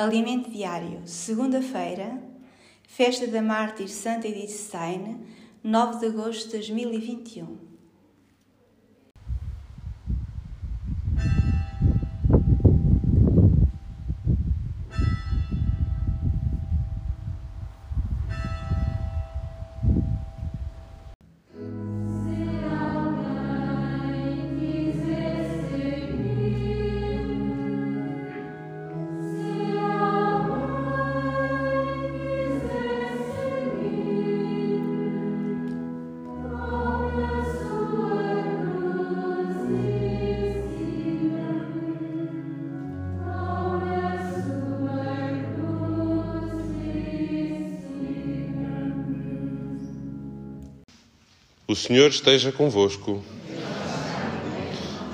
Alimento Diário, segunda-feira, Festa da Mártir Santa Edith Stein, 9 de agosto de 2021. O Senhor esteja convosco.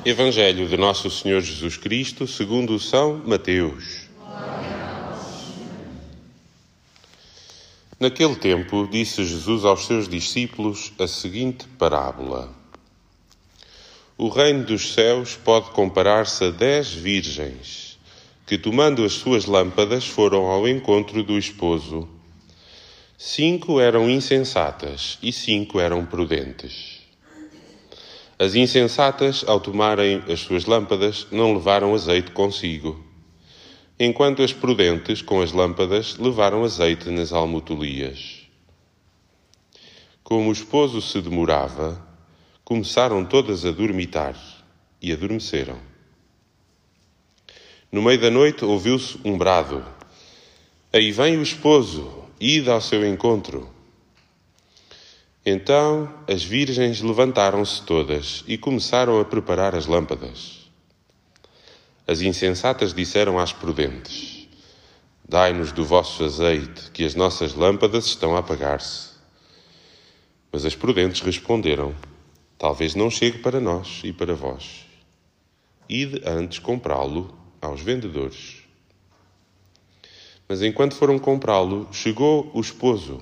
Evangelho de Nosso Senhor Jesus Cristo, segundo São Mateus. Naquele tempo, disse Jesus aos seus discípulos a seguinte parábola: O reino dos céus pode comparar-se a dez virgens que, tomando as suas lâmpadas, foram ao encontro do esposo. Cinco eram insensatas e cinco eram prudentes. As insensatas, ao tomarem as suas lâmpadas, não levaram azeite consigo, enquanto as prudentes, com as lâmpadas, levaram azeite nas almotolias. Como o esposo se demorava, começaram todas a dormitar e adormeceram. No meio da noite ouviu-se um brado: Aí vem o esposo, ide ao seu encontro. Então as virgens levantaram-se todas e começaram a preparar as lâmpadas. As insensatas disseram às prudentes: Dai-nos do vosso azeite, que as nossas lâmpadas estão a apagar-se. Mas as prudentes responderam: Talvez não chegue para nós e para vós. Ide antes comprá-lo aos vendedores. Mas enquanto foram comprá-lo, chegou o esposo.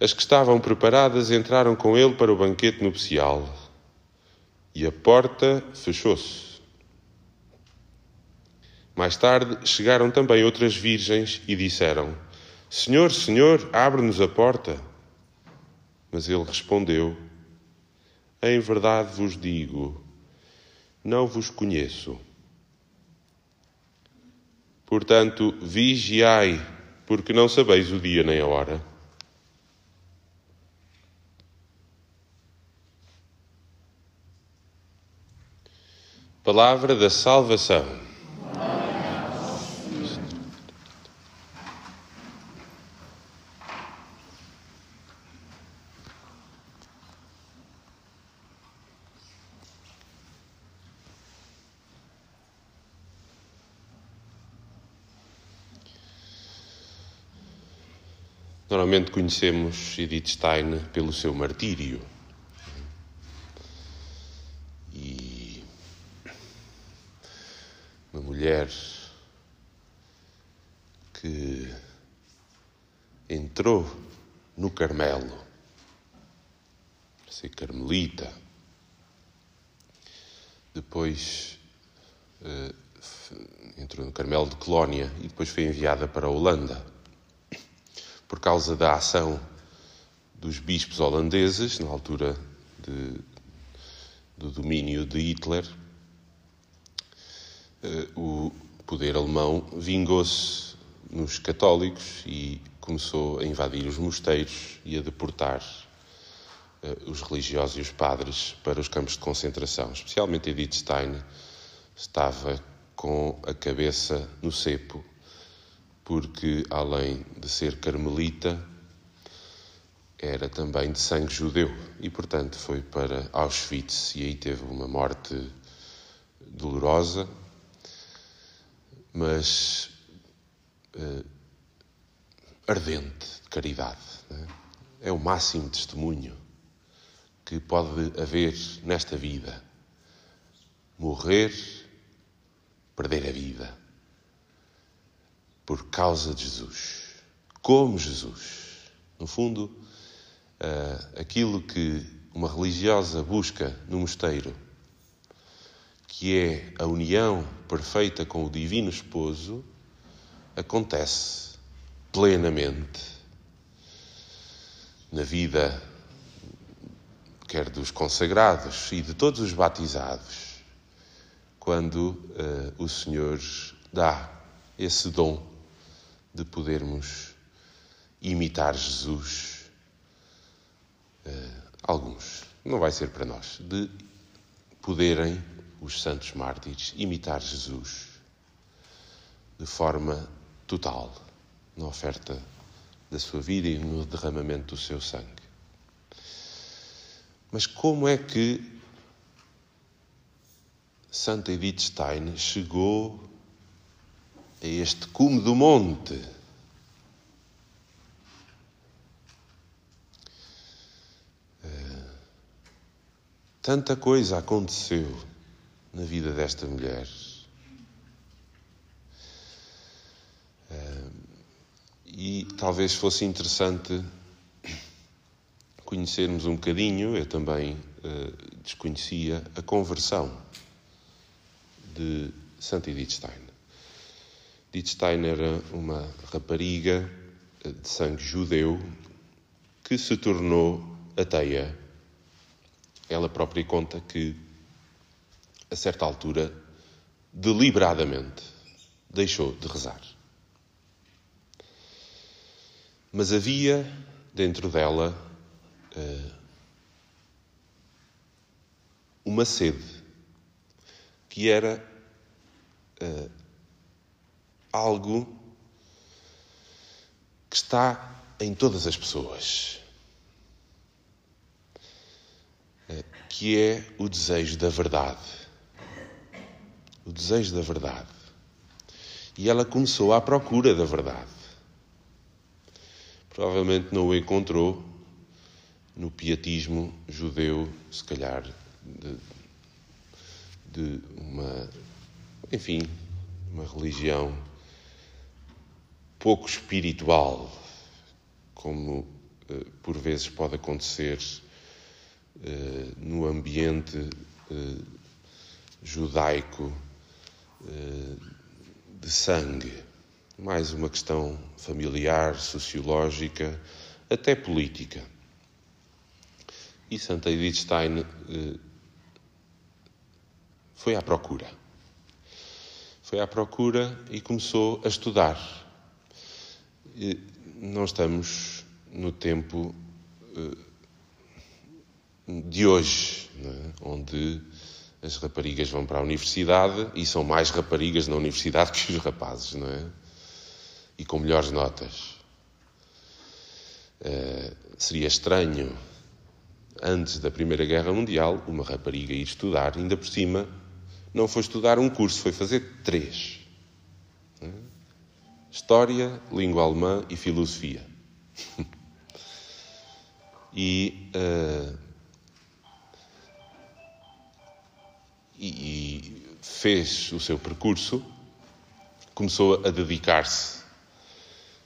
As que estavam preparadas entraram com ele para o banquete nupcial e a porta fechou-se. Mais tarde chegaram também outras virgens e disseram: Senhor, Senhor, abre-nos a porta. Mas ele respondeu: Em verdade vos digo, não vos conheço. Portanto, vigiai, porque não sabeis o dia nem a hora. Palavra da salvação. Normalmente conhecemos Edith Stein pelo seu martírio. E uma mulher que entrou no Carmelo ser carmelita, depois uh, entrou no Carmelo de Colónia e depois foi enviada para a Holanda por causa da ação dos bispos holandeses, na altura de, do domínio de Hitler, eh, o poder alemão vingou-se nos católicos e começou a invadir os mosteiros e a deportar eh, os religiosos e os padres para os campos de concentração. Especialmente Edith Stein estava com a cabeça no cepo porque além de ser carmelita, era também de sangue judeu e, portanto, foi para Auschwitz e aí teve uma morte dolorosa, mas uh, ardente de caridade. É? é o máximo testemunho que pode haver nesta vida. Morrer, perder a vida por causa de Jesus. Como Jesus. No fundo, uh, aquilo que uma religiosa busca no mosteiro, que é a união perfeita com o Divino Esposo, acontece plenamente na vida, quer dos consagrados e de todos os batizados, quando uh, o Senhor dá esse dom de podermos imitar Jesus. Uh, alguns, não vai ser para nós, de poderem os santos mártires imitar Jesus de forma total, na oferta da sua vida e no derramamento do seu sangue. Mas como é que Santa Edith Stein chegou a este cume do monte? Eh, tanta coisa aconteceu na vida desta mulher. E talvez fosse interessante conhecermos um bocadinho, eu também desconhecia, a conversão de Santa Edith Stein. Edith Stein era uma rapariga eh, de sangue judeu que se tornou ateia. Ela própria conta que, a certa altura, deliberadamente deixou de rezar. Mas havia dentro dela uh, uma sede que era uh, algo que está em todas as pessoas, uh, que é o desejo da verdade. O desejo da verdade. E ela começou à procura da verdade provavelmente não o encontrou no pietismo judeu, se calhar, de, de uma, enfim, uma religião pouco espiritual, como eh, por vezes pode acontecer eh, no ambiente eh, judaico de sangue mais uma questão familiar, sociológica, até política. E Santa Edith Stein eh, foi à procura. Foi à procura e começou a estudar. Não estamos no tempo eh, de hoje, é? onde as raparigas vão para a universidade e são mais raparigas na universidade que os rapazes, não é? e com melhores notas. Uh, seria estranho, antes da Primeira Guerra Mundial, uma rapariga ir estudar, ainda por cima, não foi estudar um curso, foi fazer três: uh, História, Língua Alemã e Filosofia. e, uh, e, e fez o seu percurso, começou a dedicar-se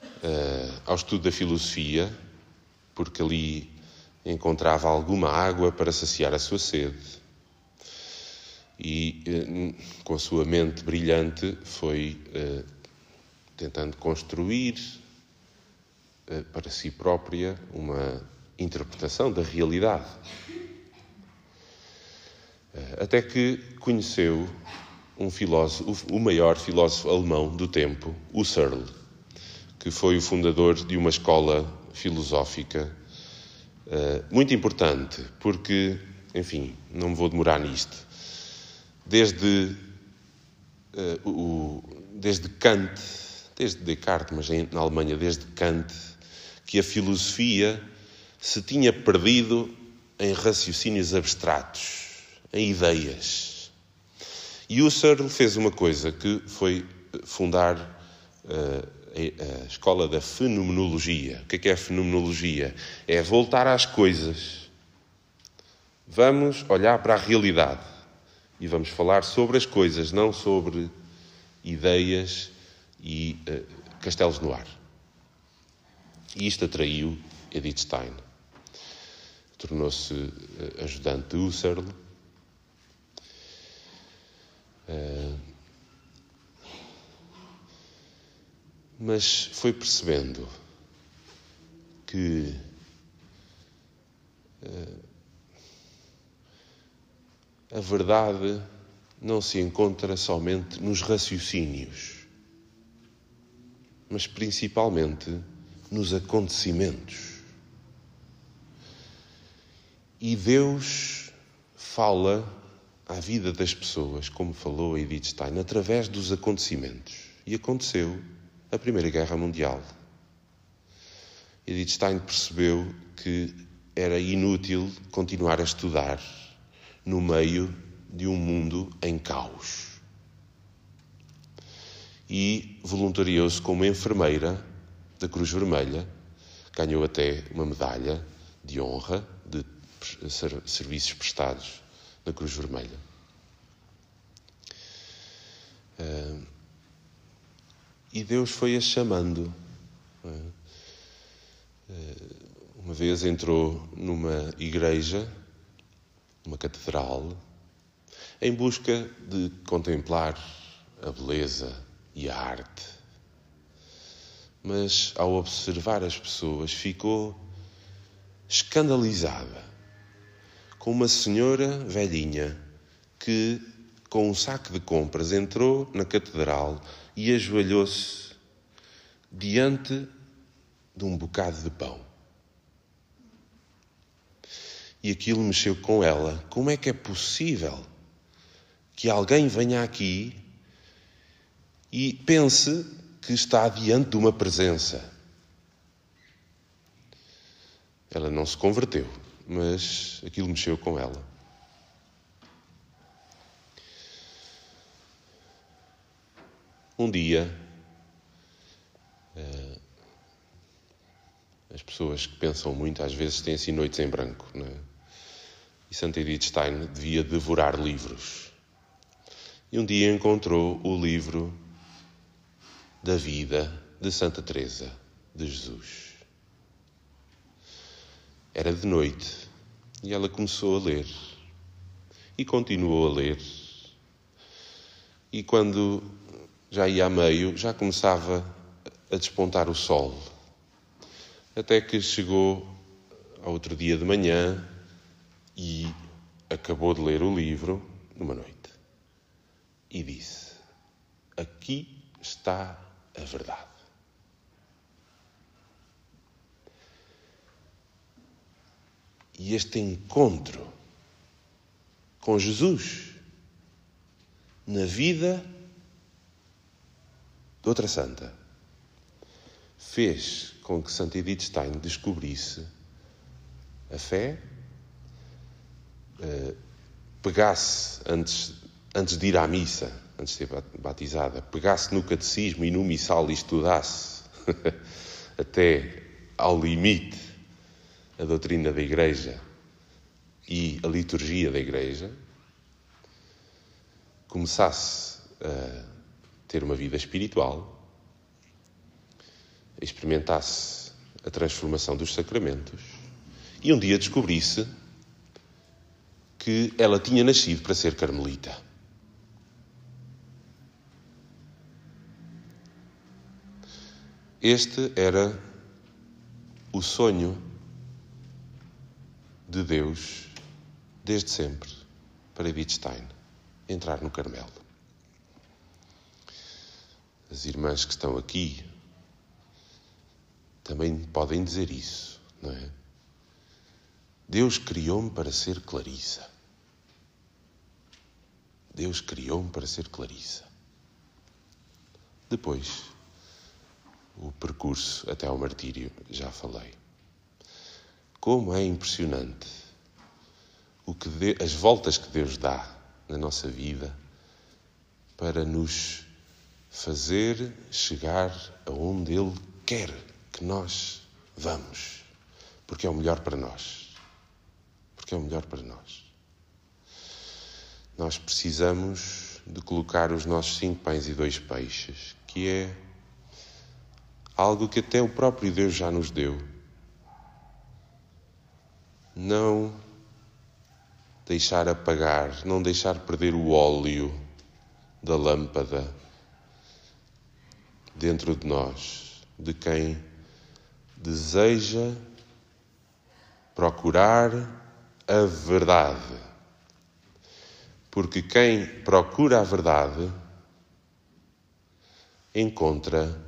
uh, ao estudo da filosofia, porque ali encontrava alguma água para saciar a sua sede. E, uh, com a sua mente brilhante, foi tentando construir para si própria uma interpretação da realidade. Até que conheceu um filósofo, o maior filósofo alemão do tempo, Husserl que foi o fundador de uma escola filosófica uh, muito importante, porque, enfim, não me vou demorar nisto. Desde, o, desde Kant, desde Descartes, mas na Alemanha, desde Kant, que a filosofia se tinha perdido em raciocínios abstratos, em ideias. E Husserl fez uma coisa que foi fundar uh, a escola da fenomenologia. O que é, é a fenomenologia? É voltar às coisas. Vamos olhar para a realidade e vamos falar sobre as coisas, não sobre ideias e uh, castelos no ar. E isto atraiu Edith Stein. Tornou-se uh, ajudante de Husserl. Uh, mas foi percebendo que a verdade não se encontra somente nos raciocínios, mas principalmente nos acontecimentos. E Deus fala à vida das pessoas, como falou a Edith Stein, através dos acontecimentos. E aconteceu a Primeira Guerra Mundial. Edith Stein percebeu que era inútil continuar a estudar no meio de um mundo em caos. E voluntariou-se como enfermeira da Cruz Vermelha, ganhou até uma medalha de honra de serviços prestados na Cruz Vermelha. Uh, e Deus foi-a chamando. Uh, uma vez entrou numa igreja, numa catedral, em busca de contemplar a beleza e a arte. Mas ao observar as pessoas, ficou escandalizada com uma senhora velhinha que, com um saco de compras, entrou na catedral e ajoelhou-se diante de um bocado de pão. E aquilo mexeu com ela. Como é que é possível que alguém venha aqui e pense que está diante de uma presença? Ela não se converteu mas aquilo mexeu com ela. Um dia, eh, as pessoas que pensam muito às vezes têm assim noites em branco, não é? E Santa Edith Stein devia devorar livros. E um dia encontrou o livro da vida de Santa Teresa de Jesus. Era de noite e ela começou a ler e continuou a ler. E quando já ia a meio, já começava a despontar o sol. Até que chegou ao outro dia de manhã e acabou de ler o livro numa noite. E disse: Aqui está a verdade. E este encontro com Jesus na vida de outra santa fez com que Santa Edith Stein descobrisse a fé, eh, pegasse antes, antes de ir à missa, antes de ser batizada, pegasse no catecismo e no missal e estudasse até ao limite a doutrina da Igreja e a liturgia da Igreja, começasse a ter uma vida espiritual, experimentasse a transformação dos sacramentos e um dia descobrisse que ela tinha nascido para ser carmelita. Este era o sonho de Deus desde sempre para Edith Stein entrar no Carmelo. As irmãs que estão aqui também podem dizer isso, não é? Deus criou-me para ser Clarissa. Deus criou-me para ser Clarissa. Depois, o percurso até ao martírio, já falei. Como é impressionante o que as voltas que Deus dá na nossa vida para nos fazer chegar aonde Ele quer que nós vamos, porque é o melhor para nós. Porque é o melhor para nós. Nós precisamos de colocar os nossos cinco pães e dois peixes, que é algo que até o próprio Deus já nos deu não deixar apagar, não deixar perder o óleo da lâmpada dentro de nós, de quem deseja procurar a verdade. Porque quem procura a verdade encontra